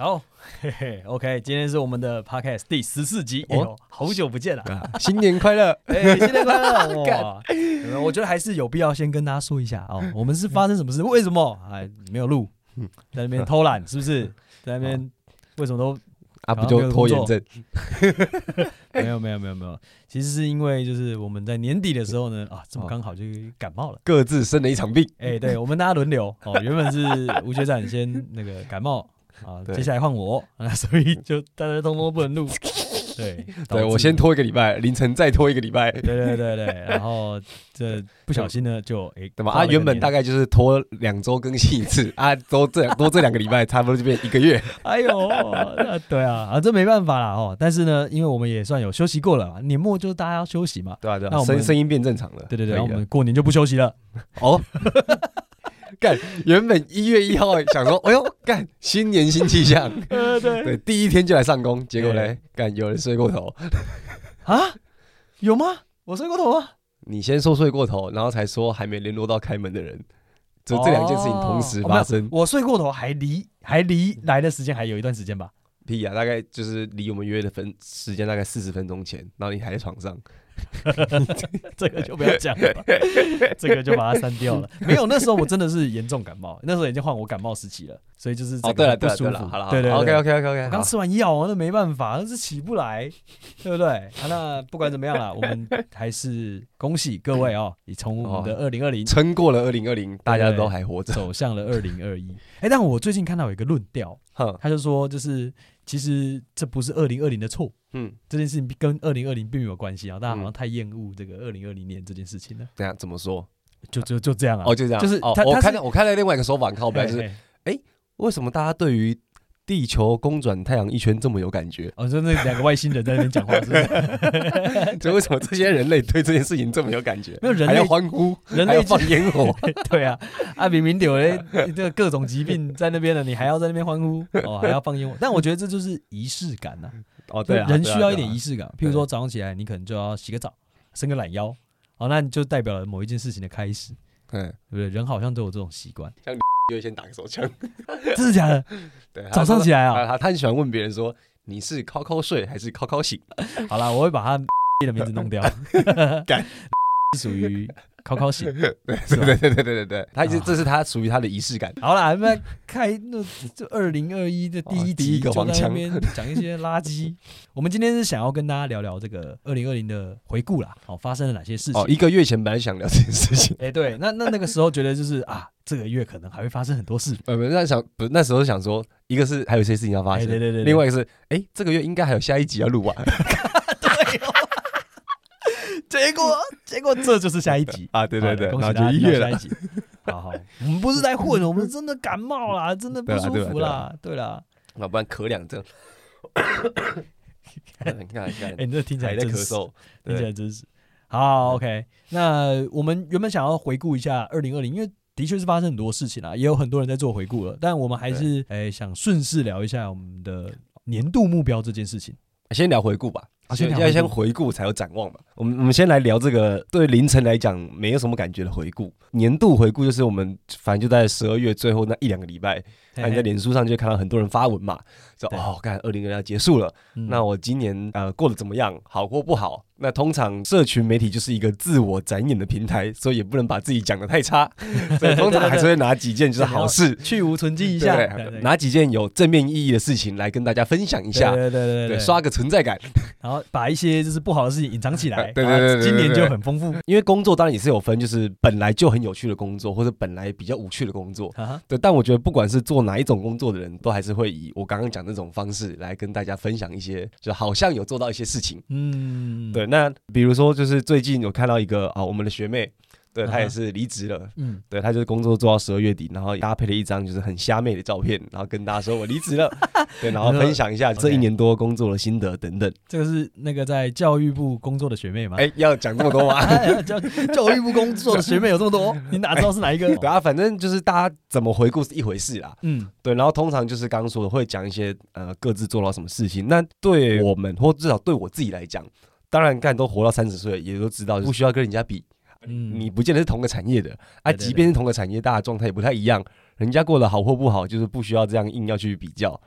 好，嘿嘿，OK，今天是我们的 Podcast 第十四集，哦、哎，好久不见了，新年快乐，哎，新年快乐，哇，我觉得还是有必要先跟大家说一下哦，我们是发生什么事？为什么？哎没有录？在那边偷懒是不是？在那边为什么都？啊，不就拖延症？没有没有没有没有，其实是因为就是我们在年底的时候呢，啊，这么刚好就感冒了，各自生了一场病。哎，对，我们大家轮流。哦，原本是吴学长先那个感冒 啊，接下来换我 啊，所以就大家通通不能录。对，对我先拖一个礼拜，凌晨再拖一个礼拜。对对对对，然后这不小心呢，就哎，对吧？啊，原本大概就是拖两周更新一次啊，多这多这两个礼拜，差不多就变一个月。哎呦，对啊，啊，这没办法啦哦。但是呢，因为我们也算有休息过了，年末就是大家要休息嘛，对啊对啊，那我们声声音变正常了。对对对，我们过年就不休息了。哦。干，原本一月一号想说，哎呦，干，新年新气象，对对，第一天就来上工，结果嘞，干，有人睡过头，啊？有吗？我睡过头啊？你先说睡过头，然后才说还没联络到开门的人，就这两件事情同时发生。我睡过头，还离还离来的时间还有一段时间吧？屁啊，大概就是离我们约的分时间大概四十分钟前，然后你还在床上。这个就不要讲了，这个就把它删掉了。没有，那时候我真的是严重感冒，那时候已经换我感冒时期了，所以就是哦，对了，不舒服，好了，对对，OK OK OK OK。刚吃完药，那没办法，那是起不来，对不对？那不管怎么样了，我们还是恭喜各位哦，你从我们的二零二零撑过了二零二零，大家都还活着，走向了二零二一。哎，但我最近看到有一个论调，他就说，就是其实这不是二零二零的错。嗯，这件事情跟二零二零并没有关系啊，大家好像太厌恶这个二零二零年这件事情了。等下怎么说？就就就这样啊？哦，就这样。就是哦，我看到我看到另外一个说法，靠北就是，哎，为什么大家对于地球公转太阳一圈这么有感觉？哦，就那两个外星人在那边讲话，是不是？就为什么这些人类对这件事情这么有感觉？没有人类还要欢呼，人类放烟火，对啊，啊，明明有嘞，这个各种疾病在那边了，你还要在那边欢呼，哦，还要放烟火？但我觉得这就是仪式感呐。哦，对，啊人需要一点仪式感。譬如说早上起来，你可能就要洗个澡，伸个懒腰，哦，那你就代表了某一件事情的开始，对不对？人好像都有这种习惯。就会先打个手枪，真的假的？对，早上起来啊，他他很喜欢问别人说，你是靠靠睡还是靠靠醒？好了，我会把他的名字弄掉，是属于。考考醒，对对对对对对对，他这是他属于他的仪式感。好了，我们开那这二零二一的第一集，第一个黄腔，讲一些垃圾。我们今天是想要跟大家聊聊这个二零二零的回顾啦，好，发生了哪些事情？哦，一个月前本来想聊这件事情，哎，对，那那那个时候觉得就是啊，这个月可能还会发生很多事。呃，那想不那时候想说，一个是还有一些事情要发生，对对对，另外一个是，哎，这个月应该还有下一集要录完。结果，结果这就是下一集 啊！对对对，恭喜大家，下一集。好好，我们不是在混，我们真的感冒啦，真的不舒服啦。对啦，要不然咳两阵。你看，你看，哎，你这听起来在咳嗽，听起来真是。好，OK。那我们原本想要回顾一下二零二零，因为的确是发生很多事情啦，也有很多人在做回顾了。但我们还是哎想顺势聊一下我们的年度目标这件事情。先聊回顾吧。现在先回顾才有展望嘛。我们我们先来聊这个对凌晨来讲没有什么感觉的回顾。年度回顾就是我们反正就在十二月最后那一两个礼拜，那你在脸书上就会看到很多人发文嘛，说哦，看二零二零要结束了，那我今年呃过得怎么样，好或不好？那通常社群媒体就是一个自我展演的平台，所以也不能把自己讲的太差，所以通常还是会拿几件就是好事。去无存迹一下，拿几件有正面意义的事情来跟大家分享一下，对对对。对，刷个存在感，然后把一些就是不好的事情隐藏起来，对对对，今年就很丰富。因为工作当然也是有分，就是本来就很有趣的工作，或者本来比较无趣的工作，对。但我觉得不管是做哪一种工作的人，都还是会以我刚刚讲那种方式来跟大家分享一些，就好像有做到一些事情，嗯，对。那比如说，就是最近有看到一个啊，我们的学妹。对，他也是离职了，嗯，对，他就是工作做到十二月底，然后搭配了一张就是很瞎妹的照片，然后跟大家说我离职了，对，然后分享一下这一年多工作的心得等等。这个是那个在教育部工作的学妹吗？哎，要讲这么多吗？教 教育部工作的学妹有这么多，你哪知道是哪一个？对啊，反正就是大家怎么回顾是一回事啦，嗯，对，然后通常就是刚刚说的会讲一些呃各自做到什么事情。那对我们或至少对我自己来讲，当然干都活到三十岁，也都知道不需要跟人家比。嗯，你不见得是同个产业的啊，即便是同个产业，大家状态也不太一样，人家过得好或不好，就是不需要这样硬要去比较。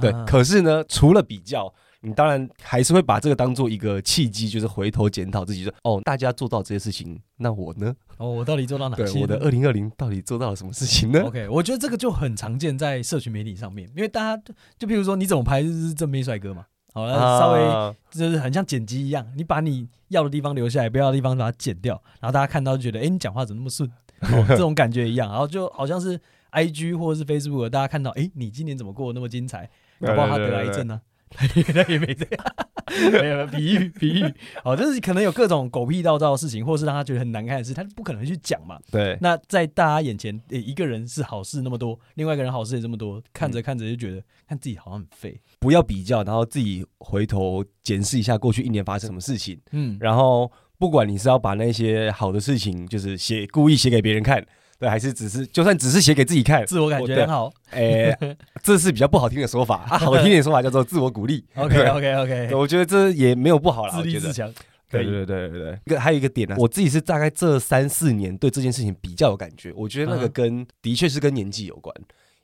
对，可是呢，除了比较，你当然还是会把这个当做一个契机，就是回头检讨自己说，说哦，大家做到这些事情，那我呢？哦，我到底做到哪些？对，我的二零二零到底做到了什么事情呢？OK，我觉得这个就很常见在社群媒体上面，因为大家就比如说，你怎么拍就是正妹帅哥嘛，好了，稍微就是很像剪辑一样，你把你要的地方留下来，不要的地方把它剪掉，然后大家看到就觉得，哎，你讲话怎么那么顺？哦，这种感觉一样，然后就好像是 IG 或者是 Facebook，大家看到，哎，你今年怎么过得那么精彩？搞不好他得癌症呢？他 也没这样，没有比喻比喻。好，就是可能有各种狗屁倒灶的事情，或是让他觉得很难看的事，他不可能去讲嘛。对。那在大家眼前，一个人是好事那么多，另外一个人好事也这么多，看着看着就觉得看自己好像很废。不要比较，然后自己回头检视一下过去一年发生什么事情。嗯。然后。不管你是要把那些好的事情，就是写故意写给别人看，对，还是只是就算只是写给自己看，自我感觉很好，哎，这是比较不好听的说法啊，好听点说法叫做自我鼓励。OK OK OK，我觉得这也没有不好啦，自立自强。对对对对对，一个还有一个点呢，我自己是大概这三四年对这件事情比较有感觉，我觉得那个跟的确是跟年纪有关，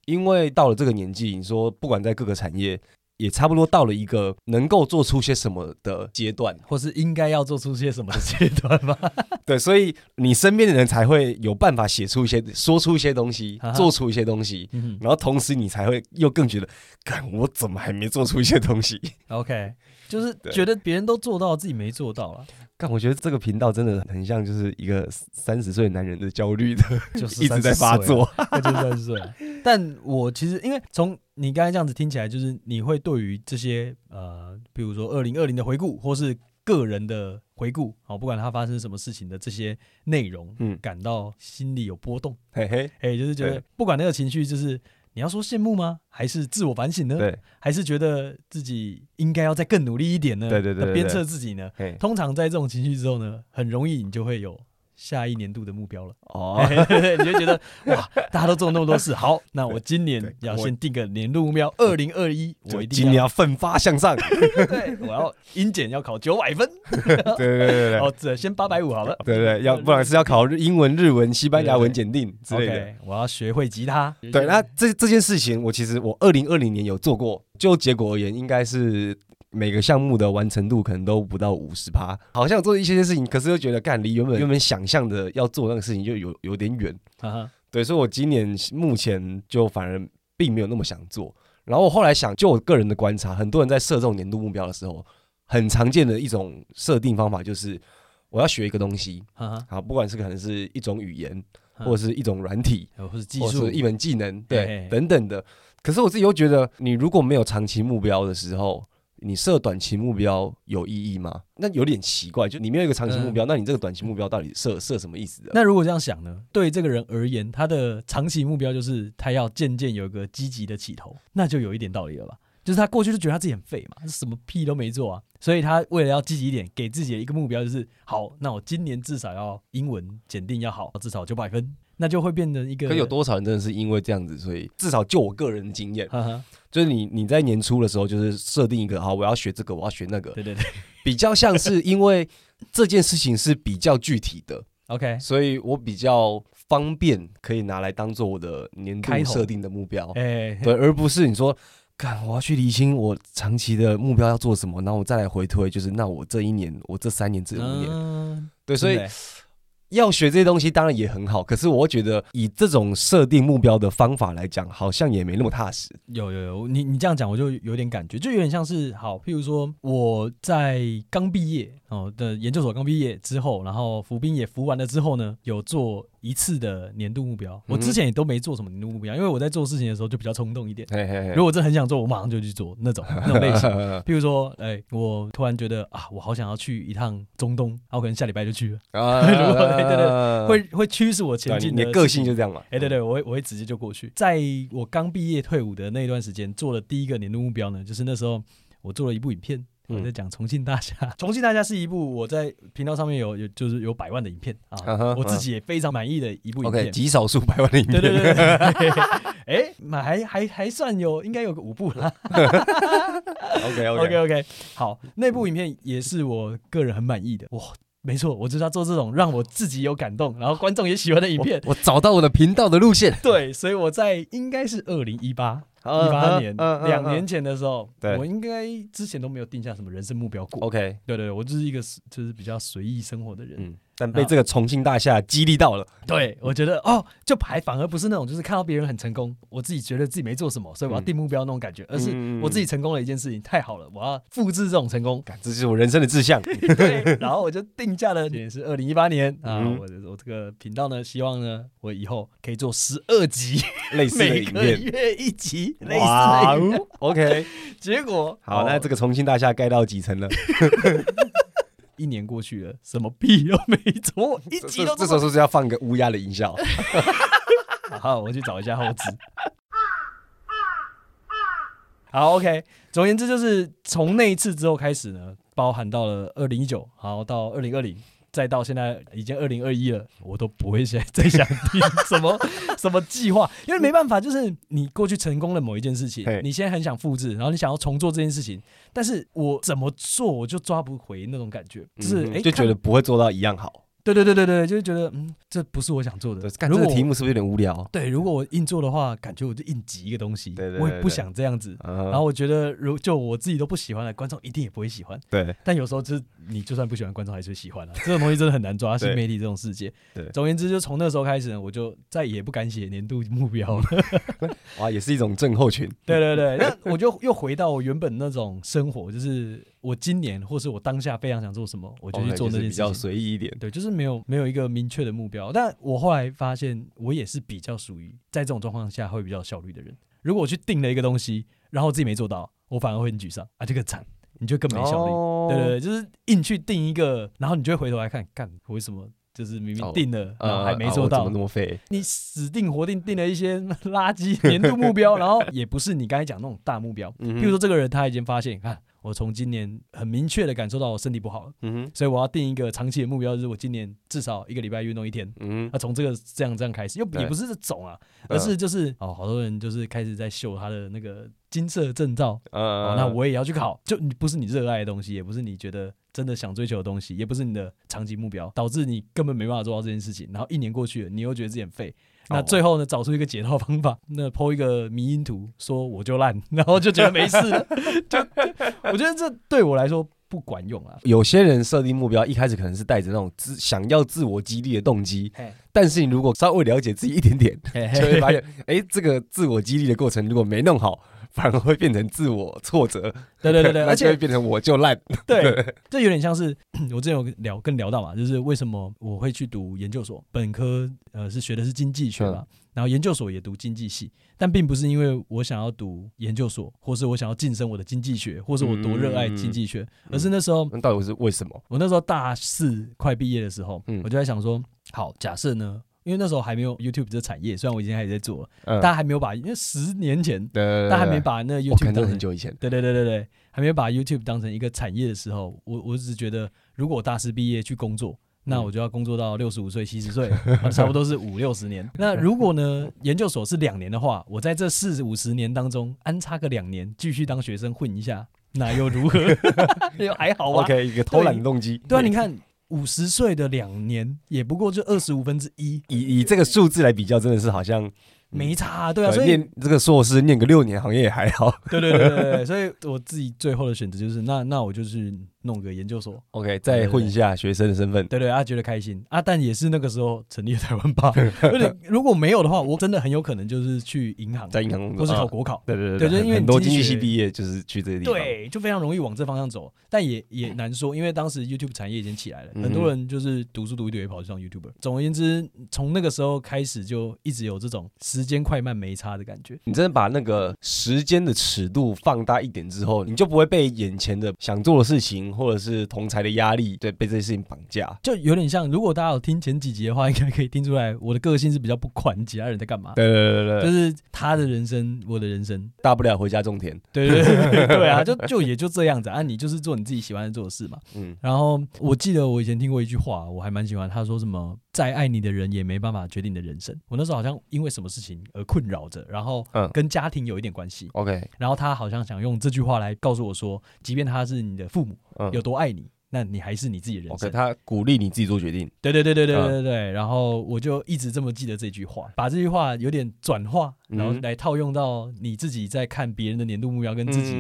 因为到了这个年纪，你说不管在各个产业。也差不多到了一个能够做出些什么的阶段，或是应该要做出些什么的阶段吧。对，所以你身边的人才会有办法写出一些、说出一些东西、做出一些东西，嗯、然后同时你才会又更觉得，看我怎么还没做出一些东西？OK，就是觉得别人都做到，自己没做到了。但我觉得这个频道真的很像，就是一个三十岁男人的焦虑的，就是 一直在发作，就三十岁。但我其实因为从你刚才这样子听起来，就是你会对于这些呃，比如说二零二零的回顾，或是个人的回顾，好，不管他发生什么事情的这些内容，嗯，感到心里有波动，嘿嘿，哎，就是觉得不管那个情绪，就是。你要说羡慕吗？还是自我反省呢？对，还是觉得自己应该要再更努力一点呢？对对对，鞭策自己呢？通常在这种情绪之后呢，很容易你就会有。下一年度的目标了。哦，你就觉得哇，大家都做那么多事，好，那我今年要先定个年度目标，二零二一，我一定今年要奋发向上，对，我要英检要考九百分，对对对对，哦，这先八百五好了，对对，要不然是要考英文、日文、西班牙文检定之类的，我要学会吉他，对，那这这件事情，我其实我二零二零年有做过，就结果而言，应该是。每个项目的完成度可能都不到五十趴，好像做一些些事情，可是又觉得干离原本原本想象的要做那个事情就有有点远。对，所以我今年目前就反而并没有那么想做。然后我后来想，就我个人的观察，很多人在设这种年度目标的时候，很常见的一种设定方法就是我要学一个东西，啊不管是可能是一种语言，或者是一种软体，或者技术，一门技能，对，嘿嘿。等等的。可是我自己又觉得，你如果没有长期目标的时候，你设短期目标有意义吗？那有点奇怪，就你没有一个长期目标，嗯、那你这个短期目标到底设设什么意思的？那如果这样想呢？对这个人而言，他的长期目标就是他要渐渐有一个积极的起头，那就有一点道理了吧？就是他过去就觉得他自己很废嘛，什么屁都没做啊，所以他为了要积极一点，给自己的一个目标就是好，那我今年至少要英文检定要好，至少九百分。那就会变成一个。可有多少人真的是因为这样子，所以至少就我个人的经验，呵呵就是你你在年初的时候就是设定一个，好，我要学这个，我要学那个，对对对，比较像是因为这件事情是比较具体的，OK，所以我比较方便可以拿来当做我的年度设定的目标，哎，对，而不是你说，看我要去厘清我长期的目标要做什么，然后我再来回推，就是那我这一年，我这三年，这五年，嗯、对，所以。要学这些东西当然也很好，可是我觉得以这种设定目标的方法来讲，好像也没那么踏实。有有有，你你这样讲我就有点感觉，就有点像是好，譬如说我在刚毕业哦的研究所刚毕业之后，然后服兵也服完了之后呢，有做一次的年度目标。我之前也都没做什么年度目标，因为我在做事情的时候就比较冲动一点。嘿嘿嘿，如果我真的很想做，我马上就去做那种那种类型。譬如说，哎、欸，我突然觉得啊，我好想要去一趟中东，我可能下礼拜就去了。如果对对对，会会驱使我前进。你的个性就这样嘛？哎，对对，我会我会直接就过去。在我刚毕业退伍的那段时间，做了第一个年度目标呢，就是那时候我做了一部影片，我在讲重庆大侠。重庆大侠 是一部我在频道上面有有就是有百万的影片啊，我自己也非常满意的一部影片，极少数百万的影片。对对对，哎，还还还算有，应该有个五部了。OK OK OK OK，好，那部影片也是我个人很满意的哇。没错，我就是要做这种让我自己有感动，然后观众也喜欢的影片。我，我找到我的频道的路线。对，所以我在应该是二零一八 一八年两年前的时候，我应该之前都没有定下什么人生目标过。OK，对，对对，我就是一个就是比较随意生活的人。嗯但被这个重庆大厦激励到了，对，我觉得哦，就还反而不是那种就是看到别人很成功，我自己觉得自己没做什么，所以我要定目标那种感觉，而是我自己成功了一件事情太好了，我要复制这种成功，这是我人生的志向。对，然后我就定价了，也是二零一八年。啊，我我这个频道呢，希望呢，我以后可以做十二集 类似的 影片，每个月一集类似的。OK，结果好，那这个重庆大厦盖到几层了？一年过去了，什么屁都没做，一集都这时候是不是要放个乌鸦的音效？好，我去找一下后置。好，OK。总而言之，就是从那一次之后开始呢，包含到了二零一九，好到二零二零。再到现在已经二零二一了，我都不会再再想听什么 什么计划，因为没办法，就是你过去成功了某一件事情，你现在很想复制，然后你想要重做这件事情，但是我怎么做我就抓不回那种感觉，就是哎，就觉得不会做到一样好。对对对对对，就是觉得嗯，这不是我想做的。干这个题目是不是有点无聊？对，如果我硬做的话，感觉我就硬挤一个东西，我也不想这样子。然后我觉得，如就我自己都不喜欢的，观众一定也不会喜欢。对。但有时候就是你就算不喜欢，观众还是会喜欢啊。这种东西真的很难抓，新媒体这种世界。对。总而言之，就从那时候开始呢，我就再也不敢写年度目标了。哇，也是一种症候群。对对对，那我就又回到我原本那种生活，就是。我今年或是我当下非常想做什么，我就去做那件事情。比较随意一点，对，就是没有没有一个明确的目标。但我后来发现，我也是比较属于在这种状况下会比较效率的人。如果我去定了一个东西，然后自己没做到，我反而会很沮丧啊，这个惨，你就更没效率。哦、对对对，就是硬去定一个，然后你就会回头来看，干为什么？就是明明定了，哦、然后还没做到，呃啊、怎么那么废？你死定活定定了一些 垃圾年度目标，然后也不是你刚才讲那种大目标。嗯、哼譬如说，这个人他已经发现，看我从今年很明确的感受到我身体不好了，嗯、哼所以我要定一个长期的目标，就是我今年至少一个礼拜运动一天。嗯，那从这个这样这样开始，又也不是这种啊，而是就是哦，好多人就是开始在秀他的那个金色证照，嗯、哦，那我也要去考，就你不是你热爱的东西，也不是你觉得。真的想追求的东西，也不是你的长期目标，导致你根本没办法做到这件事情。然后一年过去了，你又觉得自己很废。那最后呢，找出一个解套方法，那 po 一个迷因图，说我就烂，然后就觉得没事 了。就我觉得这对我来说不管用啊。有些人设定目标，一开始可能是带着那种自想要自我激励的动机，但是你如果稍微了解自己一点点，就会发现，哎、欸，这个自我激励的过程如果没弄好。反而会变成自我挫折，对对对对，而且会变成我就烂。对，这有点像是 我之前有聊跟聊到嘛，就是为什么我会去读研究所，本科呃是学的是经济学嘛，嗯、然后研究所也读经济系，但并不是因为我想要读研究所，或是我想要晋升我的经济学，或是我多热爱经济学，嗯、而是那时候那到底是为什么？我那时候大四快毕业的时候，嗯、我就在想说，好，假设呢？因为那时候还没有 YouTube 这产业，虽然我已经开始在做了，嗯、但还没有把，因为十年前，对对对对，但还没把那 YouTube 当成很久以前，对对对对对，还没有把 YouTube 当成一个产业的时候，我我只是觉得，如果我大四毕业去工作，那我就要工作到六十五岁、七十岁，差不多是五六十年。那如果呢，研究所是两年的话，我在这四五十年当中安插个两年，继续当学生混一下，那又如何？又还好啊。OK，一个偷懒动机。对啊，你看。五十岁的两年，也不过就二十五分之一。以以这个数字来比较，真的是好像。没差啊，对啊，所以念这个硕士念个六年，好像也还好。对对对对，所以我自己最后的选择就是，那那我就是弄个研究所，OK，再混一下学生的身份。对对啊，觉得开心啊，但也是那个时候成立了台湾吧。而且如果没有的话，我真的很有可能就是去银行，在银行工作，或是考国考。对对对，对，因为很多经济系毕业就是去这个地方，对，就非常容易往这方向走。但也也难说，因为当时 YouTube 产业已经起来了，很多人就是读书读一读也跑去当 YouTuber。总而言之，从那个时候开始就一直有这种时间快慢没差的感觉，你真的把那个时间的尺度放大一点之后，你就不会被眼前的想做的事情，或者是同才的压力，对，被这些事情绑架。就有点像，如果大家有听前几集的话，应该可以听出来，我的个性是比较不管其他人在干嘛。对对对对，就是他的人生，我的人生，大不了回家种田。对对对对啊，就就也就这样子啊，你就是做你自己喜欢做的事嘛。嗯。然后我记得我以前听过一句话，我还蛮喜欢，他说什么，再爱你的人也没办法决定你的人生。我那时候好像因为什么事情而困扰着，然后跟家庭有一点关系。OK，然后他好像想用这句话来告诉我说，即便他是你的父母，有多爱你，那你还是你自己的人生。Okay, 他鼓励你自己做决定。对对对对对对对对。嗯、然后我就一直这么记得这句话，把这句话有点转化，然后来套用到你自己在看别人的年度目标跟自己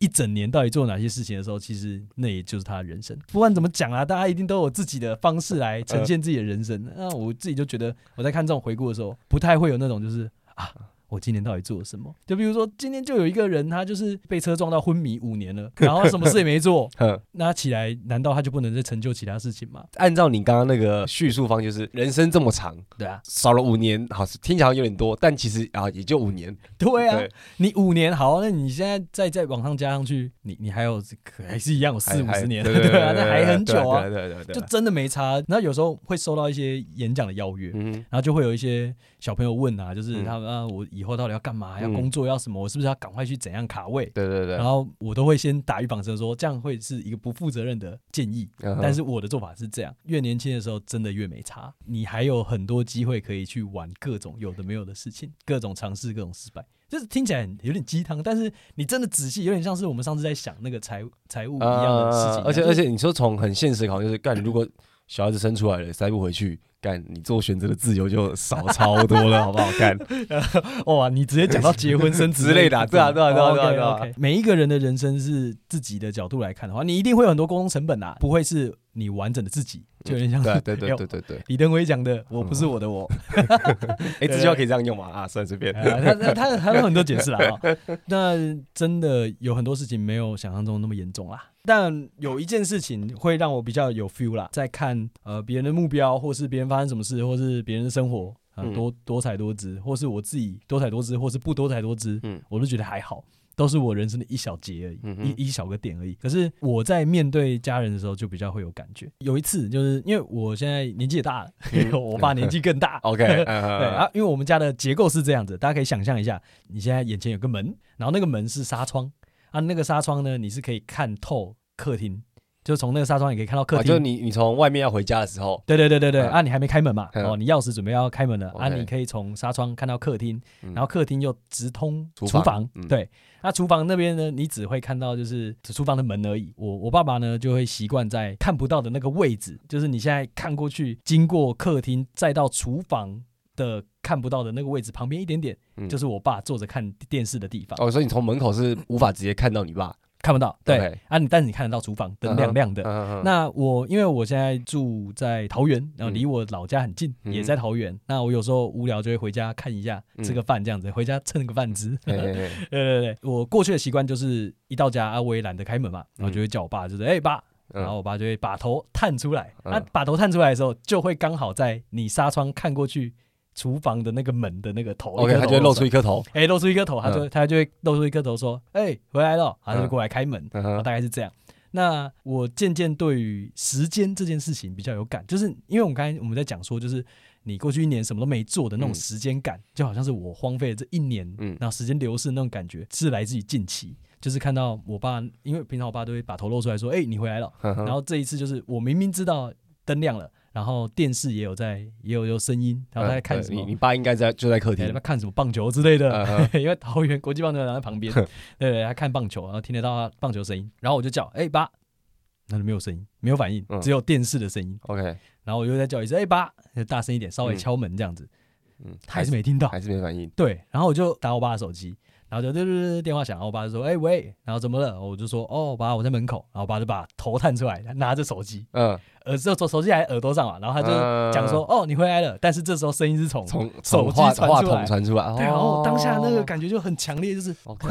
一整年到底做哪些事情的时候，其实那也就是他的人生。不管怎么讲啊，大家一定都有自己的方式来呈现自己的人生。那我自己就觉得，我在看这种回顾的时候，不太会有那种就是啊。我今年到底做了什么？就比如说，今天就有一个人，他就是被车撞到昏迷五年了，然后什么事也没做。那起来，难道他就不能再成就其他事情吗？按照你刚刚那个叙述方，就是人生这么长，对啊，少了五年，好，听起来有点多，但其实啊，也就五年。对啊，对你五年好，那你现在再再往上加上去，你你还有还是一样有四五十年，对啊，那还很久啊，对对对，就真的没差。那有时候会收到一些演讲的邀约，然后就会有一些小朋友问啊，就是他们啊，我以后到底要干嘛？要工作要什么？我是不是要赶快去怎样卡位？对对对。然后我都会先打预防针，说这样会是一个不负责任的建议。但是我的做法是这样：越年轻的时候，真的越没差。你还有很多机会可以去玩各种有的没有的事情，各种尝试，各种失败。就是听起来有点鸡汤，但是你真的仔细，有点像是我们上次在想那个财财务一样的事情。而且而且，你说从很现实考虑，就是干，如果小孩子生出来了，塞不回去。干，你做选择的自由就少超多了，好不好？干，哇，你直接讲到结婚生子 之类的，对啊，对啊，对啊，对啊，对啊。每一个人的人生是自己的角度来看的话，你一定会有很多沟通成本啊，不会是你完整的自己，就有点像，对对对对对对。李登辉讲的，我不是我的我。哎，这句话可以这样用吗？啊，算随便。他他他他有很多解释啊。那真的有很多事情没有想象中那么严重啦。但有一件事情会让我比较有 feel 啦，在看呃别人的目标，或是别人发生什么事，或是别人的生活啊、呃、多多彩多姿，或是我自己多彩多姿，或是不多彩多姿，嗯，我都觉得还好，都是我人生的一小节而已，嗯、一一小个点而已。可是我在面对家人的时候，就比较会有感觉。有一次，就是因为我现在年纪也大了，嗯、我爸年纪更大，OK，对啊，因为我们家的结构是这样子，大家可以想象一下，你现在眼前有个门，然后那个门是纱窗。啊，那个纱窗呢，你是可以看透客厅，就从那个纱窗也可以看到客厅。啊、就你你从外面要回家的时候，对对对对对，嗯、啊，你还没开门嘛？嗯、哦，你钥匙准备要开门了，嗯、啊，你可以从纱窗看到客厅，嗯、然后客厅又直通厨房。厨房嗯、对，那厨房那边呢，你只会看到就是厨房的门而已。我我爸爸呢就会习惯在看不到的那个位置，就是你现在看过去，经过客厅再到厨房的看不到的那个位置旁边一点点，嗯、就是我爸坐着看电视的地方。哦，所以你从门口是无法直接看到你爸，看不到。对 Okay. 啊，你但是你看得到厨房灯亮亮的。Uh huh. uh. 那我因为我现在住在桃园，然后离我老家很近，嗯、也在桃园。那我有时候无聊就会回家看一下，吃个饭这样子，嗯、回家蹭个饭吃。对对对，我过去的习惯就是一到家啊，我也懒得开门嘛，然后就会叫我爸，就是哎、欸、爸。然后我爸就会把头探出来，那、嗯啊、把头探出来的时候，就会刚好在你纱窗看过去厨房的那个门的那个头，OK，他就会露出一颗头，哎，露出一颗头，他就他就会露出一颗头说，哎，回来了，他就过来开门，大概是这样。那我渐渐对于时间这件事情比较有感，就是因为我们刚才我们在讲说，就是你过去一年什么都没做的那种时间感，就好像是我荒废了这一年，嗯，然后时间流逝的那种感觉，是来自于近期。就是看到我爸，因为平常我爸都会把头露出来说：“哎，你回来了。”然后这一次就是我明明知道灯亮了，然后电视也有在，也有有声音，然后他在看什么？你你爸应该在就在客厅，在看什么棒球之类的，因为桃园国际棒球场在旁边，对对，他看棒球，然后听得到他棒球声音，然后我就叫：“哎，爸！”那就没有声音，没有反应，只有电视的声音。OK，然后我又再叫一声：“哎，爸！”就大声一点，稍微敲门这样子，嗯，他还是没听到，还是没反应。对，然后我就打我爸的手机。然后就对对对，电话响，然后我爸就说：“哎喂，然后怎么了？”我就说：“哦，爸，我在门口。”然后我爸就把头探出来，拿着手机，嗯，耳手手机还在耳朵上嘛，然后他就讲说：“哦，你回来了。”但是这时候声音是从从手机话筒传出来，对，然后当下那个感觉就很强烈，就是 OK。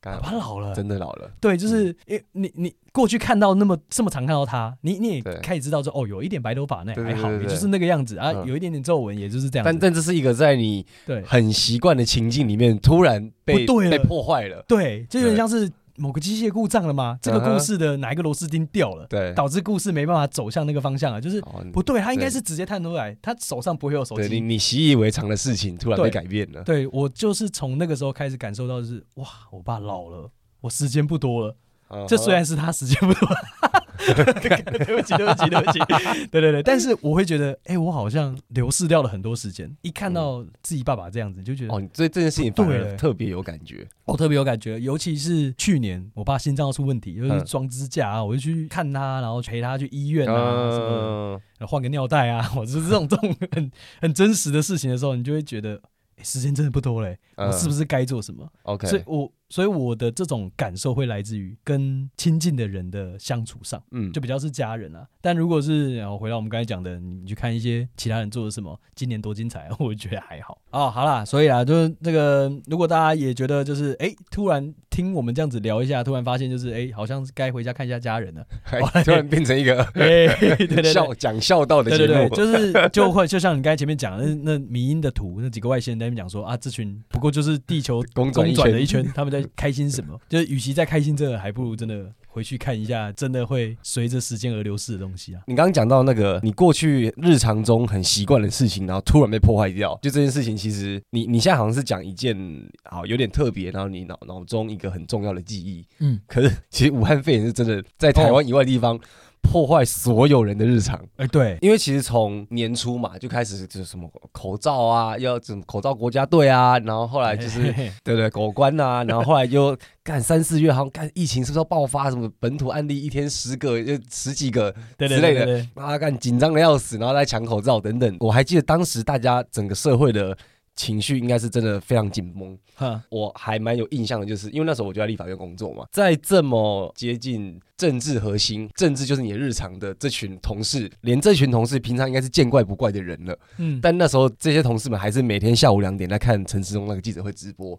爸爸老了，真的老了。对，就是诶，你你过去看到那么这么常看到他，你你也开始知道说，哦，有一点白头发，那还好，也就是那个样子啊，有一点点皱纹，也就是这样。但但这是一个在你对很习惯的情境里面，突然被被破坏了。对，就有点像是。某个机械故障了吗？这个故事的哪一个螺丝钉掉了？对，导致故事没办法走向那个方向啊，就是不对，他应该是直接探出来，他手上不会有手机。你你习以为常的事情突然被改变了。对，我就是从那个时候开始感受到，就是哇，我爸老了，我时间不多了。这虽然是他时间不多。对不起，对不起，对不起。对对对，但是我会觉得，哎，我好像流逝掉了很多时间。一看到自己爸爸这样子，就觉得哦，对这件事情反而特别有感觉。我特别有感觉，尤其是去年我爸心脏要出问题，就是装支架啊，我就去看他，然后陪他去医院啊，什么换个尿袋啊，或者是这种这种很很真实的事情的时候，你就会觉得。时间真的不多嘞，我是不是该做什么？OK，所以我所以我的这种感受会来自于跟亲近的人的相处上，嗯，就比较是家人啊。但如果是然后回到我们刚才讲的，你去看一些其他人做的什么，今年多精彩，我觉得还好。哦。好啦，所以啊，就是这个，如果大家也觉得就是哎，突然听我们这样子聊一下，突然发现就是哎，好像是该回家看一下家人了，突然变成一个 笑讲孝道的节目，对对对，就是就会就像你刚才前面讲的那那迷音的图，那几个外星人在那边讲说啊，这群不过就是地球公转了一圈，他们在开心什么？就是与其在开心这个，还不如真的。回去看一下，真的会随着时间而流逝的东西啊！你刚刚讲到那个，你过去日常中很习惯的事情，然后突然被破坏掉，就这件事情，其实你你现在好像是讲一件好有点特别，然后你脑脑中一个很重要的记忆，嗯，可是其实武汉肺炎是真的在台湾以外的地方。哦破坏所有人的日常，哎，对，因为其实从年初嘛就开始就是什么口罩啊，要什么口罩国家队啊，然后后来就是嘿嘿嘿对对狗官啊，然后后来就 干三四月好像干疫情是不是要爆发，什么本土案例一天十个就十几个之类的，啊干紧张的要死，然后再抢口罩等等，我还记得当时大家整个社会的。情绪应该是真的非常紧绷，哈，我还蛮有印象的，就是因为那时候我就在立法院工作嘛，在这么接近政治核心，政治就是你的日常的这群同事，连这群同事平常应该是见怪不怪的人了，嗯，但那时候这些同事们还是每天下午两点在看陈时中那个记者会直播，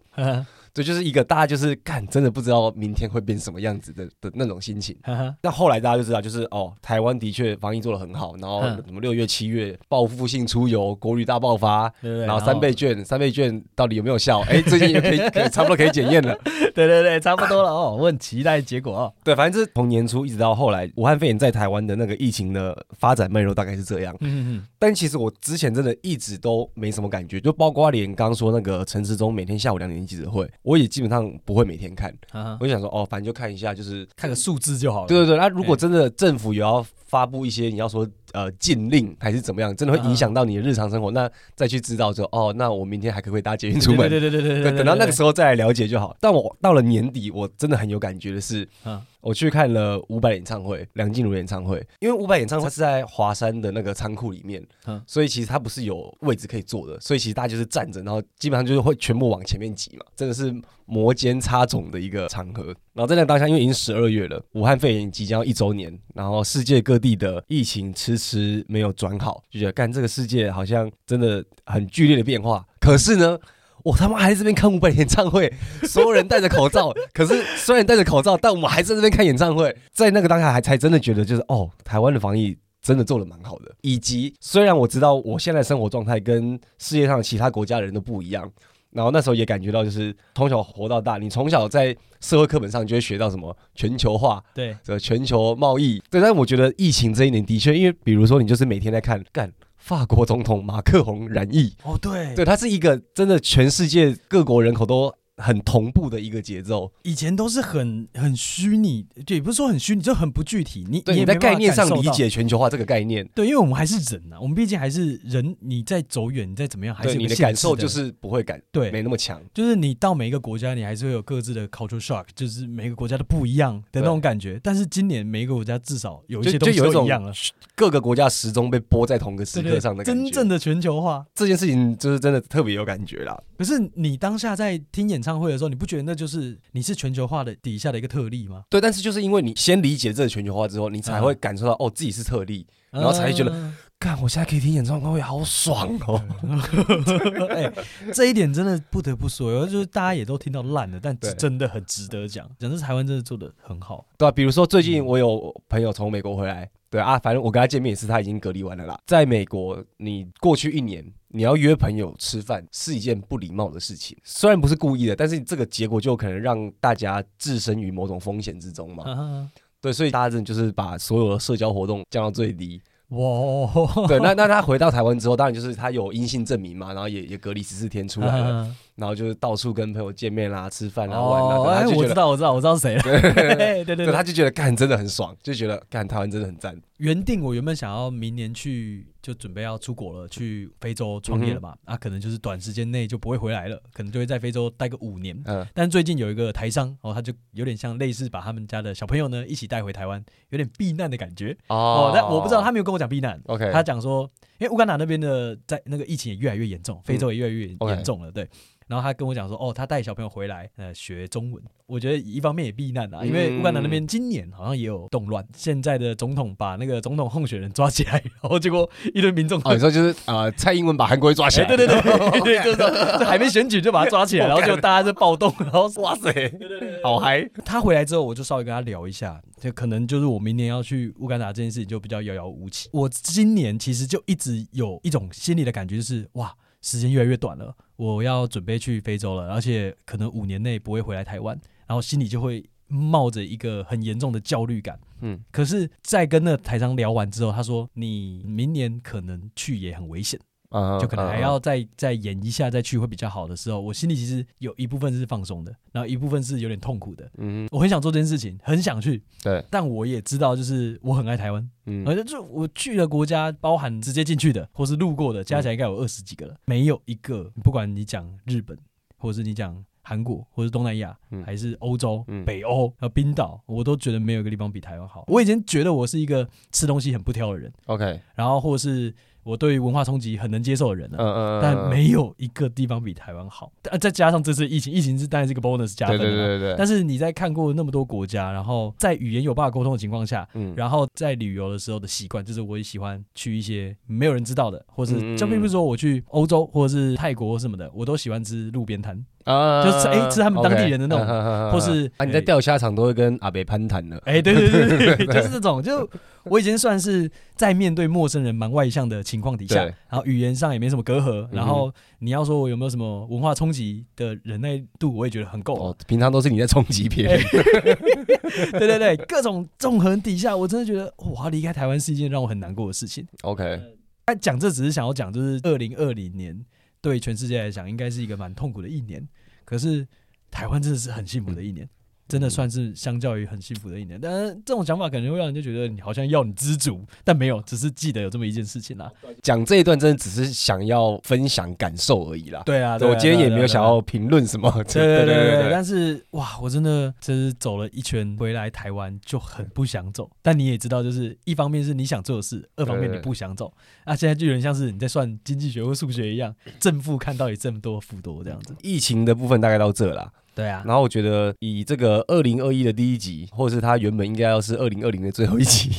这就是一个大家就是干，真的不知道明天会变什么样子的的那种心情。那后来大家就知道，就是哦，台湾的确防疫做得很好，然后什么六月、七月报复性出游，国旅大爆发，然后三倍券，三倍券到底有没有效？哎，最近也可以，可以差不多可以检验了。对对对，差不多了哦，我很期待结果哦。对，反正就是从年初一直到后来，武汉肺炎在台湾的那个疫情的发展脉络大概是这样。嗯嗯。但其实我之前真的一直都没什么感觉，就包括连刚刚说那个陈时中每天下午两点记者会。我也基本上不会每天看，我就想说哦，反正就看一下，就是看个数字就好了。对对对，那如果真的政府有要发布一些，你要说呃禁令还是怎么样，真的会影响到你的日常生活，那再去知道说哦，那我明天还可不可以搭捷运出门？对对对对对，等到那个时候再来了解就好。但我到了年底，我真的很有感觉的是，我去看了伍佰演唱会，梁静茹演唱会，因为伍佰演唱会是在华山的那个仓库里面，所以其实他不是有位置可以坐的，所以其实大家就是站着，然后基本上就是会全部往前面挤嘛，真的是摩肩擦踵的一个场合。然后在那当下，因为已经十二月了，武汉肺炎即将一周年，然后世界各地的疫情迟迟没有转好，就觉得干这个世界好像真的很剧烈的变化。可是呢，我他妈还在这边看伍佰演唱会，所有人戴着口罩。可是虽然戴着口罩，但我们还在这边看演唱会。在那个当下，还才真的觉得，就是哦，台湾的防疫真的做得蛮好的。以及虽然我知道我现在生活状态跟世界上其他国家的人都不一样，然后那时候也感觉到，就是从小活到大，你从小在社会课本上就会学到什么全球化，对，这全球贸易。对，但我觉得疫情这一年的确，因为比如说你就是每天在看干。法国总统马克宏染疫哦，对，对，他是一个真的全世界各国人口都。很同步的一个节奏，以前都是很很虚拟，就也不是说很虚拟，就很不具体。你你在概念上理解全球化这个概念，对，因为我们还是人呐、啊，我们毕竟还是人。你再走远，你再怎么样，还是你的感受就是不会感，对，没那么强。就是你到每一个国家，你还是会有各自的 culture shock，就是每个国家都不一样的那种感觉。但是今年每一个国家至少有一些东西都一样了，各个国家时钟被拨在同个时刻上的感觉。真正的全球化这件事情，就是真的特别有感觉啦。可是你当下在听演唱会的时候，你不觉得？那就是你是全球化的底下的一个特例吗？对，但是就是因为你先理解这个全球化之后，你才会感受到、嗯、哦自己是特例，然后才会觉得，看、嗯、我现在可以听演唱会，好爽哦！哎，这一点真的不得不说，就是大家也都听到烂了，但真的很值得讲，讲是台湾真的做的很好，对啊，比如说最近我有朋友从美国回来。对啊，反正我跟他见面也是，他已经隔离完了啦。在美国，你过去一年，你要约朋友吃饭是一件不礼貌的事情，虽然不是故意的，但是这个结果就可能让大家置身于某种风险之中嘛。对，所以大家真的就是把所有的社交活动降到最低。哇，对，那那他回到台湾之后，当然就是他有阴性证明嘛，然后也也隔离十四天出来了。然后就是到处跟朋友见面啦、吃饭啦、玩啦。哎，我知道，我知道，我知道谁了。对 对对，他就觉得干真的很爽，就觉得干台湾真的很赞。原定我原本想要明年去，就准备要出国了，去非洲创业了嘛。啊，可能就是短时间内就不会回来了，可能就会在非洲待个五年。嗯。但最近有一个台商哦，他就有点像类似把他们家的小朋友呢一起带回台湾，有点避难的感觉。哦。但我不知道他没有跟我讲避难。OK。他讲说，因为乌干达那边的在那个疫情也越来越严重，非洲也越来越严重了，对。然后他跟我讲说，哦，他带小朋友回来，呃，学中文。我觉得一方面也避难啊，因为乌干达那边今年好像也有动乱，现在的总统把那个总统候选人抓起来，然后结果一堆民众，哦，你说就是啊、呃，蔡英文把韩国瑜抓起来，对对对 对，就是说还没选举就把他抓起来，然后就大家就暴动，然后哇塞，对对对，好嗨。他回来之后，我就稍微跟他聊一下，就可能就是我明年要去乌干达这件事情就比较遥遥无期。我今年其实就一直有一种心里的感觉，就是哇。时间越来越短了，我要准备去非洲了，而且可能五年内不会回来台湾，然后心里就会冒着一个很严重的焦虑感。嗯，可是，在跟那台商聊完之后，他说：“你明年可能去也很危险。”就可能还要再再演一下再去会比较好的时候，我心里其实有一部分是放松的，然后一部分是有点痛苦的。嗯，我很想做这件事情，很想去。对，但我也知道，就是我很爱台湾。嗯，而且就我去的国家，包含直接进去的或是路过的，加起来应该有二十几个了，没有一个，不管你讲日本，或者是你讲韩国，或是东南亚，还是欧洲、北欧和冰岛，我都觉得没有一个地方比台湾好。我以前觉得我是一个吃东西很不挑的人。OK，然后或是。我对于文化冲击很能接受的人呢，嗯嗯，但没有一个地方比台湾好。再加上这次疫情，疫情是当然是一个 bonus 加分的。对对对对。但是你在看过那么多国家，然后在语言有办法沟通的情况下，嗯，然后在旅游的时候的习惯，就是我也喜欢去一些没有人知道的，或是就并不是说我去欧洲或者是泰国什么的，我都喜欢吃路边摊。啊，就是哎，是他们当地人的那种，或是啊，你在钓虾场都会跟阿北攀谈的，哎，对对对 对，就是这种。就我已经算是在面对陌生人蛮外向的情况底下，然后语言上也没什么隔阂，然后你要说我有没有什么文化冲击的忍耐度，我也觉得很够。哦平常都是你在冲击别人，对对对，各种纵横底下，我真的觉得哇，离开台湾是一件让我很难过的事情。OK，他讲这只是想要讲，就是二零二零年对全世界来讲，应该是一个蛮痛苦的一年。可是台湾真的是很幸福的一年。真的算是相较于很幸福的一年，但是这种想法可能会让人就觉得你好像要你知足，但没有，只是记得有这么一件事情啦。讲这一段真的只是想要分享感受而已啦。对啊，我今天也没有想要评论什么。对对对。但是哇，我真的就是走了一圈回来台湾就很不想走。但你也知道，就是一方面是你想做的事，二方面你不想走。啊，现在就有点像是你在算经济学或数学一样，正负看到底这么多负多这样子。疫情的部分大概到这啦。对啊，然后我觉得以这个二零二一的第一集，或者是它原本应该要是二零二零的最后一集，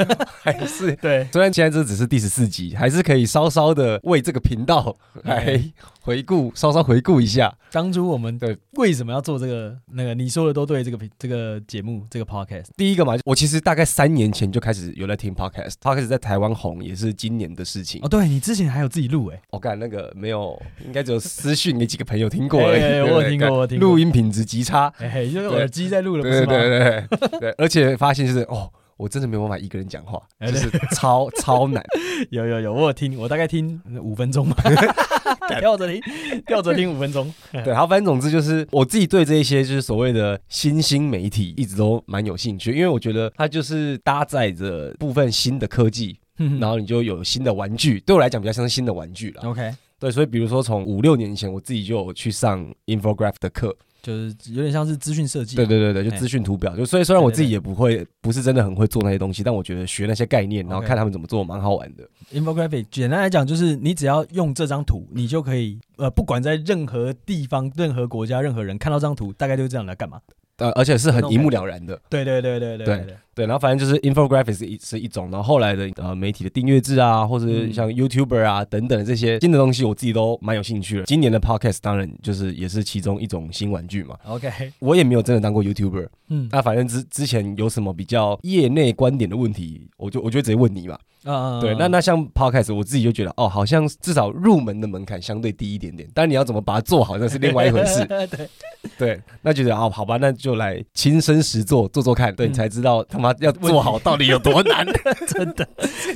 还是对。虽然现在这只是第十四集，还是可以稍稍的为这个频道来回顾，稍稍回顾一下当初我们对为什么要做这个那个你说的都对，这个这个节目这个 podcast。第一个嘛，我其实大概三年前就开始有在听 podcast，podcast 在台湾红也是今年的事情。哦，对你之前还有自己录哎，我感那个没有，应该只有私讯给几个朋友听过而已。我有听过，我听过录音。品质极差，哎，就是耳机在录了，对对对对对，而且发现就是哦，我真的没有办法一个人讲话，就是超超难。有有有，我有听，我大概听五分钟嘛，吊着听，吊着听五分钟。对，好，反正总之就是我自己对这一些就是所谓的新兴媒体一直都蛮有兴趣，因为我觉得它就是搭载着部分新的科技，然后你就有新的玩具，对我来讲比较像是新的玩具了。OK，对，所以比如说从五六年前，我自己就有去上 infograph 的课。就是有点像是资讯设计，对对对对，就资讯图表。就所以虽然我自己也不会，不是真的很会做那些东西，但我觉得学那些概念，然后看他们怎么做，蛮好玩的。Infographic 简单来讲，就是你只要用这张图，你就可以呃，不管在任何地方、任何国家、任何人看到这张图，大概就是这样来干嘛。呃，而且是很一目了然的。对对对对对对对。然后反正就是 infographics 是一是一种，然后后来的呃媒体的订阅制啊，或者像 YouTuber 啊等等的这些新的东西，我自己都蛮有兴趣的。今年的 Podcast 当然就是也是其中一种新玩具嘛。OK，我也没有真的当过 YouTuber，嗯，那反正之之前有什么比较业内观点的问题，我就我就直接问你嘛。啊，对，那那像 Podcast，我自己就觉得哦，好像至少入门的门槛相对低一点点，但你要怎么把它做好，那是另外一回事。对对，那觉得哦，好吧，那就来亲身实做做做看，对你才知道他妈要做好到底有多难。真的，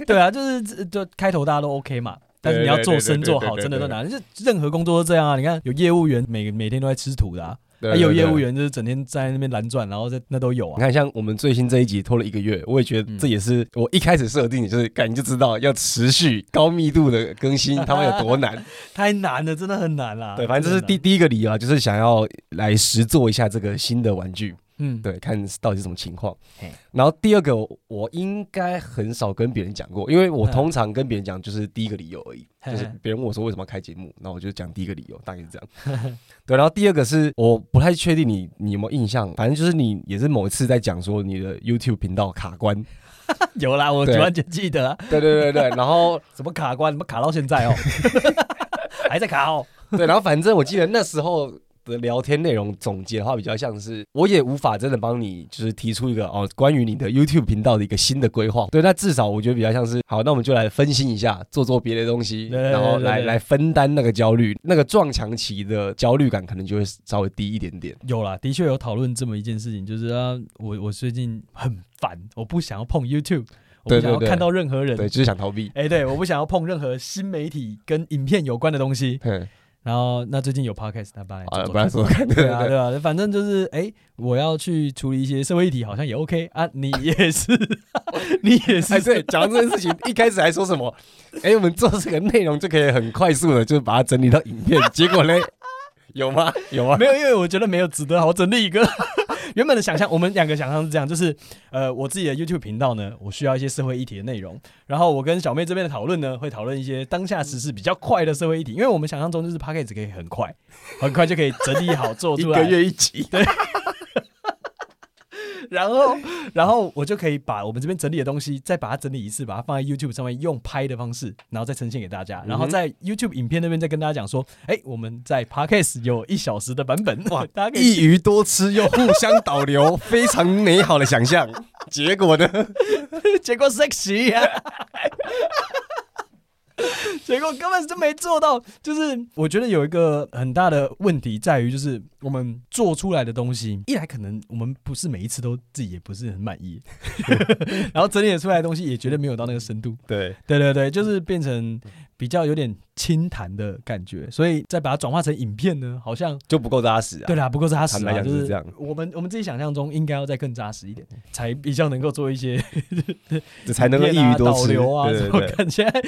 对啊，就是就开头大家都 OK 嘛。但是你要做深做好，真的都难。就任何工作都这样啊！你看有业务员每每天都在吃土的啊。还有业务员就是整天在那边蓝转，然后在那都有啊。你看，像我们最新这一集拖了一个月，我也觉得这也是我一开始设定，就是感觉就知道要持续高密度的更新，他们有多难，太难了，真的很难啦。对，反正这是第第一个理由啊，就是想要来实做一下这个新的玩具。嗯，对，看到底是什么情况。然后第二个，我应该很少跟别人讲过，因为我通常跟别人讲就是第一个理由而已，就是别人问我说为什么要开节目，那我就讲第一个理由，大概是这样。对，然后第二个是我不太确定你你有没有印象，反正就是你也是某一次在讲说你的 YouTube 频道卡关，有啦，我完全记得。对对对对，然后 什么卡关，怎么卡到现在哦，还在卡哦。对，然后反正我记得那时候。的聊天内容总结的话，比较像是我也无法真的帮你，就是提出一个哦，关于你的 YouTube 频道的一个新的规划。对，那至少我觉得比较像是，好，那我们就来分析一下，做做别的东西，然后来来分担那个焦虑，那个撞墙期的焦虑感可能就会稍微低一点点。有啦，的确有讨论这么一件事情，就是啊，我我最近很烦，我不想要碰 YouTube，我不想要看到任何人，对，就是想逃避。哎，对，我不想要碰任何新媒体跟影片有关的东西。然后，那最近有 podcast，他帮来对啊，对啊，反正就是，哎，我要去处理一些社会议题，好像也 OK 啊。你也是，你也是，对，讲这件事情，一开始还说什么？哎，我们做这个内容就可以很快速的，就是把它整理到影片。结果呢？有吗？有吗，没有，因为我觉得没有值得好整理一个。原本的想象，我们两个想象是这样，就是呃，我自己的 YouTube 频道呢，我需要一些社会议题的内容，然后我跟小妹这边的讨论呢，会讨论一些当下时事比较快的社会议题，因为我们想象中就是 p a c k a g e 可以很快，很快就可以整理好做出来，一个月一集，对。然后，然后我就可以把我们这边整理的东西，再把它整理一次，把它放在 YouTube 上面，用拍的方式，然后再呈现给大家。然后在 YouTube 影片那边再跟大家讲说，哎，我们在 Podcast 有一小时的版本，哇，大家可以一鱼多吃又互相导流，非常美好的想象。结果呢？结果 sexy 呀。结果根本就没做到，就是我觉得有一个很大的问题在于，就是我们做出来的东西，一来可能我们不是每一次都自己也不是很满意，然后整理出来的东西也绝对没有到那个深度。对，对对对，就是变成。比较有点轻谈的感觉，所以再把它转化成影片呢，好像就不够扎实啊。对啦，不够扎实啊，就是这样。我们我们自己想象中应该要再更扎实一点，才比较能够做一些，才能够一鱼多吃导流啊。对对对，看现在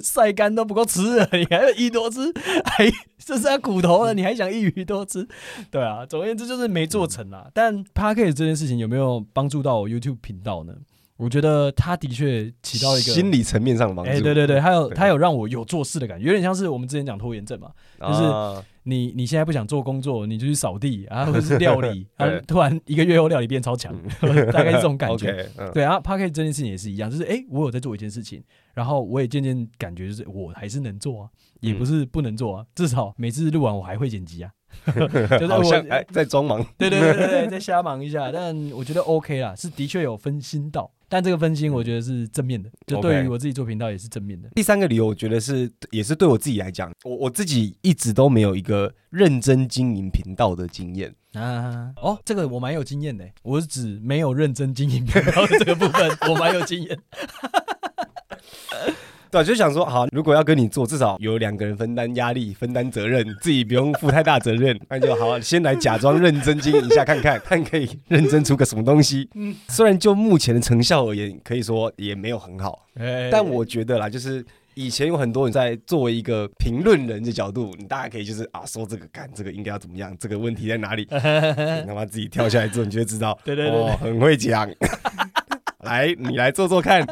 晒干都不够吃了，你还要一鱼多吃，还 这是要骨头了，你还想一鱼多吃？对啊，总而言之就是没做成啊。但 Podcast 这件事情有没有帮助到我 YouTube 频道呢？我觉得他的确起到一个心理层面上的帮助。哎，对对对，他有他有让我有做事的感觉，有点像是我们之前讲拖延症嘛，就是你你现在不想做工作，你就去扫地啊，或者是料理，啊，突然一个月后料理变超强，大概是这种感觉。对啊，Podcast 这件事情也是一样，就是哎，我有在做一件事情，然后我也渐渐感觉就是我还是能做啊，也不是不能做啊，至少每次录完我还会剪辑啊。就是我哎，在装忙，对对对对对，在瞎忙一下，但我觉得 OK 啦，是的确有分心到，但这个分心我觉得是正面的，就对于我自己做频道也是正面的。第三个理由，我觉得是也是对我自己来讲，我我自己一直都没有一个认真经营频道的经验啊。哦，这个我蛮有经验的，我是指没有认真经营频道的这个部分，我蛮有经验。对，就想说，好，如果要跟你做，至少有两个人分担压力、分担责任，自己不用负太大责任，那就好，先来假装认真经营一下，看看 看可以认真出个什么东西。嗯，虽然就目前的成效而言，可以说也没有很好，但我觉得啦，就是以前有很多人在作为一个评论人的角度，你大家可以就是啊，说这个干这个应该要怎么样，这个问题在哪里，你他妈自己跳下来之后，你就会知道，对对对，哦，很会讲。来，你来做做看。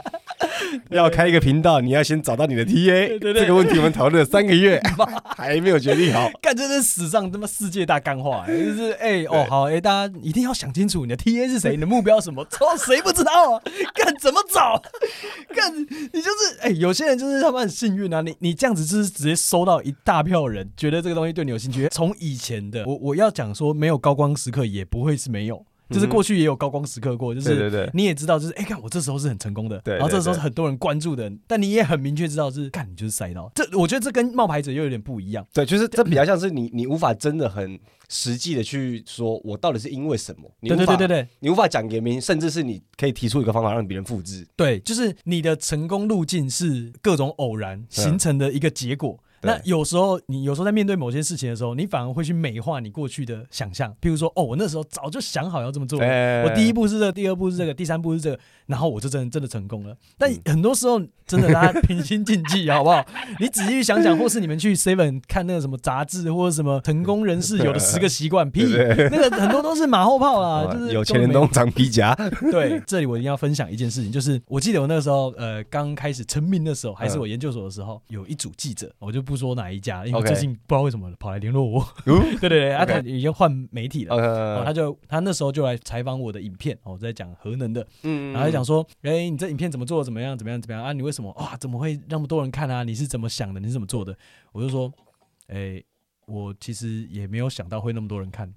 要开一个频道，你要先找到你的 TA。这个问题我们讨论了三个月，还没有决定好。干，这是史上他妈世界大干话，就是哎哦好哎，大家一定要想清楚你的 TA 是谁，你的目标什么？操，谁不知道啊？干怎么找？干你就是哎，有些人就是他妈很幸运啊，你你这样子就是直接收到一大票人，觉得这个东西对你有兴趣。从以前的我我要讲说没有高光时刻，也不会是没有。就是过去也有高光时刻过，就是你也知道，就是哎，看我这时候是很成功的，然后这时候是很多人关注的，但你也很明确知道是看你就是赛道。这我觉得这跟冒牌者又有点不一样。对，就是这比较像是你你无法真的很实际的去说，我到底是因为什么？对对对对对，你无法讲给别人，甚至是你可以提出一个方法让别人复制。对，就是你的成功路径是各种偶然形成的一个结果。那有时候，你有时候在面对某些事情的时候，你反而会去美化你过去的想象。譬如说，哦，我那时候早就想好要这么做，我第一步是这个，第二步是这个，第三步是这个，然后我就真的真的成功了。但很多时候，真的大家平心静气，好不好？你仔细去想想，或是你们 去 Seven 看那个什么杂志，或者什么成功人士有的十个习惯，屁，那个很多都是马后炮啊，就是有钱人都长皮夹。对，这里我一定要分享一件事情，就是我记得我那个时候，呃，刚开始成名的时候，还是我研究所的时候，有一组记者，我就不说哪一家。因为最近不知道为什么跑来联络我，对对对，他已经换媒体了，他就他那时候就来采访我的影片，我，在讲核能的，嗯，然后就讲说，哎，你这影片怎么做，怎么样，怎么样，怎么样啊？你为什么哇？怎么会那么多人看啊？你是怎么想的？你是怎么做的？我就说，哎，我其实也没有想到会那么多人看，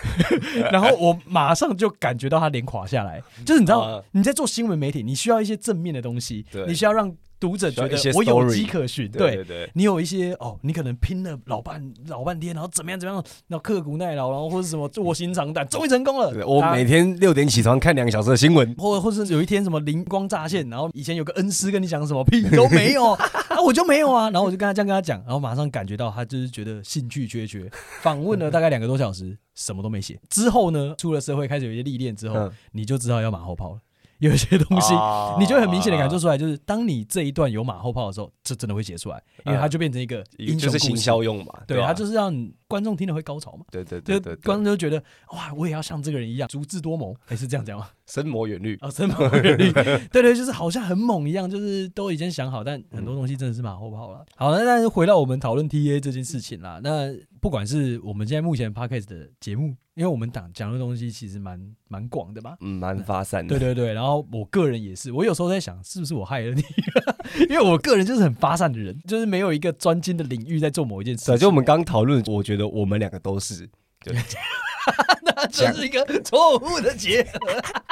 然后我马上就感觉到他脸垮下来，就是你知道你在做新闻媒体，你需要一些正面的东西，你需要让。读者觉得我有迹可循，对，对，对你有一些哦，你可能拼了老半老半天，然后怎么样怎么样，然后刻苦耐劳，然后或者什么卧薪尝胆，终于成功了。我每天六点起床看两个小时的新闻，或或是有一天什么灵光乍现，然后以前有个恩师跟你讲什么屁都没有 啊，我就没有啊，然后我就跟他这样跟他讲，然后马上感觉到他就是觉得兴趣缺缺。访问了大概两个多小时，什么都没写。之后呢，出了社会开始有一些历练之后，嗯、你就知道要马后炮了。有一些东西，你就会很明显的感受出来，就是当你这一段有马后炮的时候，这真的会写出来，因为它就变成一个英雄行销用嘛，对，它就是让观众听了会高潮嘛，对对对对，观众就觉得哇，我也要像这个人一样，足智多谋，还是这样讲吗？深谋远虑啊，深谋远虑，对对，就是好像很猛一样，就是都已经想好，但很多东西真的是马后炮了。好了，那但是回到我们讨论 TA 这件事情啦，那不管是我们现在目前 Podcast 的节目。因为我们讲讲的东西其实蛮蛮广的嘛，嗯，蛮发散的。对对对，然后我个人也是，我有时候在想，是不是我害了你？因为我个人就是很发散的人，就是没有一个专精的领域在做某一件事。就我们刚讨论，我觉得我们两个都是，对，那这是一个错误的结合。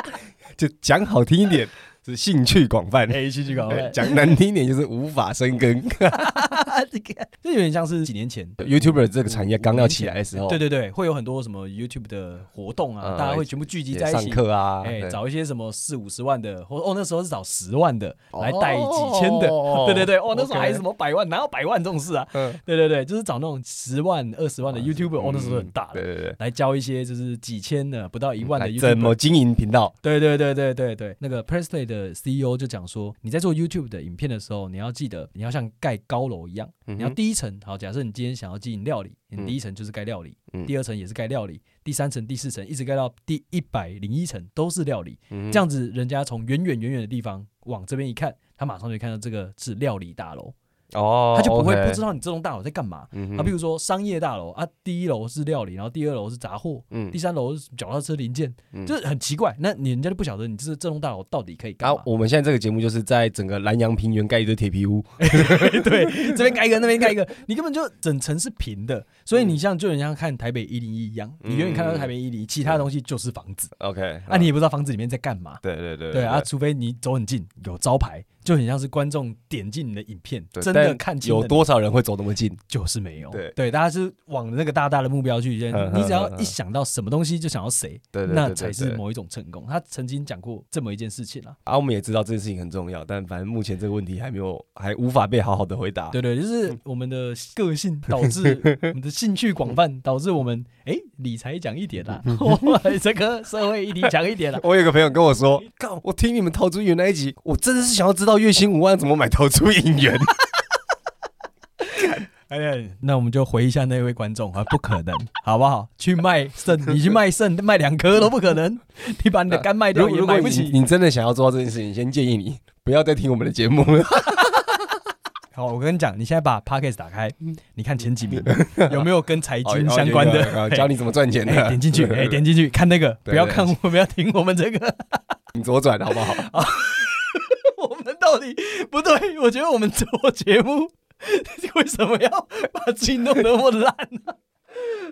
就讲好听一点。是兴趣广泛，哎，兴趣广泛。讲难听点就是无法深耕，这有点像是几年前 YouTuber 这个产业刚要起来的时候，对对对，会有很多什么 YouTube 的活动啊，大家会全部聚集在一起上课啊，哎，找一些什么四五十万的，或哦那时候是找十万的来带几千的，对对对，哦那时候还什么百万，哪有百万这种事啊？对对对，就是找那种十万、二十万的 YouTuber，哦那时候很大的，对对对，来教一些就是几千的不到一万的 YouTuber 怎么经营频道，对对对对对对，那个 Pressplay 的。的 CEO 就讲说，你在做 YouTube 的影片的时候，你要记得，你要像盖高楼一样，你要第一层好。假设你今天想要经营料理，你第一层就是盖料理，第二层也是盖料理，第三层、第四层一直盖到第一百零一层都是料理。这样子，人家从远远远远的地方往这边一看，他马上就看到这个是料理大楼。哦，他就不会不知道你这栋大楼在干嘛。啊，比如说商业大楼啊，第一楼是料理，然后第二楼是杂货，嗯，第三楼是脚踏车零件，就是很奇怪。那你人家就不晓得你这这栋大楼到底可以干嘛。我们现在这个节目就是在整个南阳平原盖一堆铁皮屋，对，这边盖一个，那边盖一个，你根本就整层是平的。所以你像就人家看台北一零一一样，你远远看到台北一零一，其他东西就是房子。OK，那，你也不知道房子里面在干嘛。对对对，对啊，除非你走很近，有招牌。就很像是观众点进你的影片，真的看清。有多少人会走那么近？就是没有。对对，大家是往那个大大的目标去。你只要一想到什么东西，就想要谁，那才是某一种成功。他曾经讲过这么一件事情啊。啊，我们也知道这件事情很重要，但反正目前这个问题还没有，还无法被好好的回答。对对，就是我们的个性导致 我们的兴趣广泛，导致我们哎理财讲一点啦，这个社会议题讲一点啦。我有个朋友跟我说，靠，我听你们陶朱远那一集，我真的是想要知道月薪五万怎么。买投出影员，哎呀，那我们就回一下那位观众啊，不可能，好不好？去卖肾，你去卖肾，卖两颗都不可能。你把你的肝卖掉也买不起。你真的想要做到这件事情，先建议你不要再听我们的节目了。好，我跟你讲，你现在把 Podcast 打开，你看前几名 有没有跟财经相关的，教你怎么赚钱的。点进去，哎，点进去看那个，不要看，我不要听我们这个，你左转好不好？到底 不对，我觉得我们做节目 为什么要把自己弄得那么烂呢？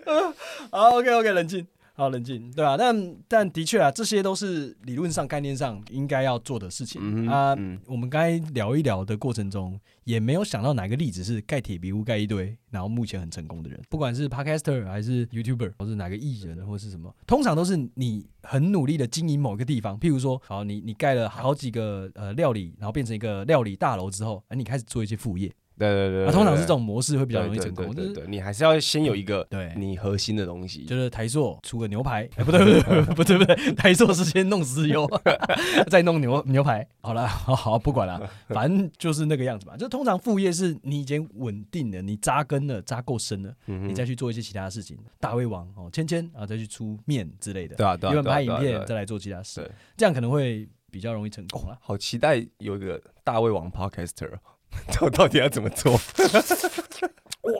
好，OK OK，冷静。好冷静，对啊，但但的确啊，这些都是理论上、概念上应该要做的事情、嗯、啊。嗯、我们刚才聊一聊的过程中，也没有想到哪个例子是盖铁皮屋盖一堆，然后目前很成功的人，不管是 Podcaster 还是 YouTuber，或是哪个艺人，或是什么，通常都是你很努力的经营某个地方。譬如说，好，你你盖了好几个呃料理，然后变成一个料理大楼之后，哎，你开始做一些副业。对对对，啊，通常是这种模式会比较容易成功。对对对，你还是要先有一个对你核心的东西，就是台塑出个牛排，哎，不对不对 不对不对，台塑是先弄石油，再弄牛牛排。好了，好好不管了，反正就是那个样子嘛。就通常副业是你已经稳定了，你扎根了，扎够深了，你再去做一些其他的事情。大胃王哦，芊芊啊，再去出面之类的，对啊对啊，因为拍影片再来做其他事，这样可能会比较容易成功了。好期待有一个大胃王 Podcaster。我 到底要怎么做？哇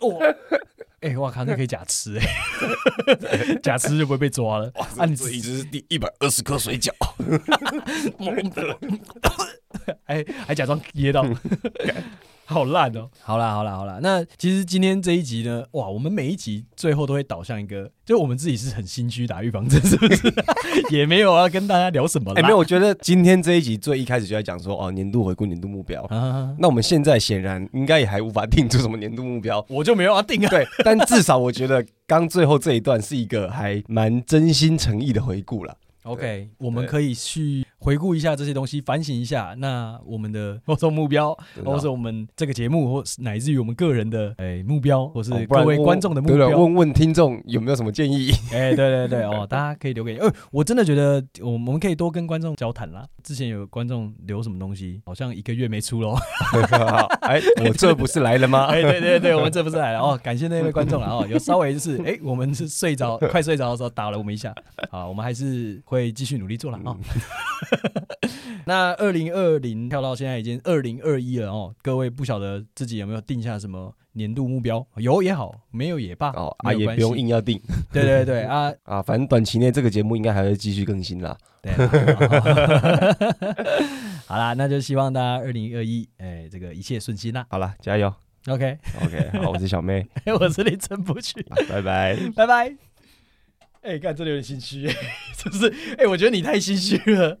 哇！哎、欸，我靠，那可以假吃哎、欸，假吃就不会被抓了。哇，啊、你这一直是第一百二十颗水饺，还还假装噎到。好烂哦！好啦好啦好啦，那其实今天这一集呢，哇，我们每一集最后都会导向一个，就我们自己是很心虚打预防针，是不是？也没有要跟大家聊什么。哎、欸，没有，我觉得今天这一集最一开始就在讲说，哦，年度回顾、年度目标。啊、那我们现在显然应该也还无法定出什么年度目标，我就没有要定啊。对，但至少我觉得刚最后这一段是一个还蛮真心诚意的回顾了。OK，我们可以去。回顾一下这些东西，反省一下，那我们的 某种目标，或是我们这个节目，或是乃至于我们个人的哎目标，或是各位观众的目标，问问听众有没有什么建议？哎，对对对哦，大家可以留给，呃，我真的觉得我我们可以多跟观众交谈啦。之前有观众留什么东西，好像一个月没出喽。哎，我这不是来了吗？哎，对对对，我们这不是来了哦，感谢那位观众了哦，有稍微就是哎，我们是睡着快睡着的时候打了我们一下，好，我们还是会继续努力做了啊。那二零二零跳到现在已经二零二一了哦，各位不晓得自己有没有定下什么年度目标？有也好，没有也罢哦，啊也不用硬要定。对对对啊 啊，反正短期内这个节目应该还会继续更新啦。对，好 啦，那就希望大家二零二一哎，这个一切顺心啦。好了，加油。OK OK，好，我是小妹，我是林真不去，拜拜拜拜。哎，看这里有点心虚，是不是？哎，我觉得你太心虚了。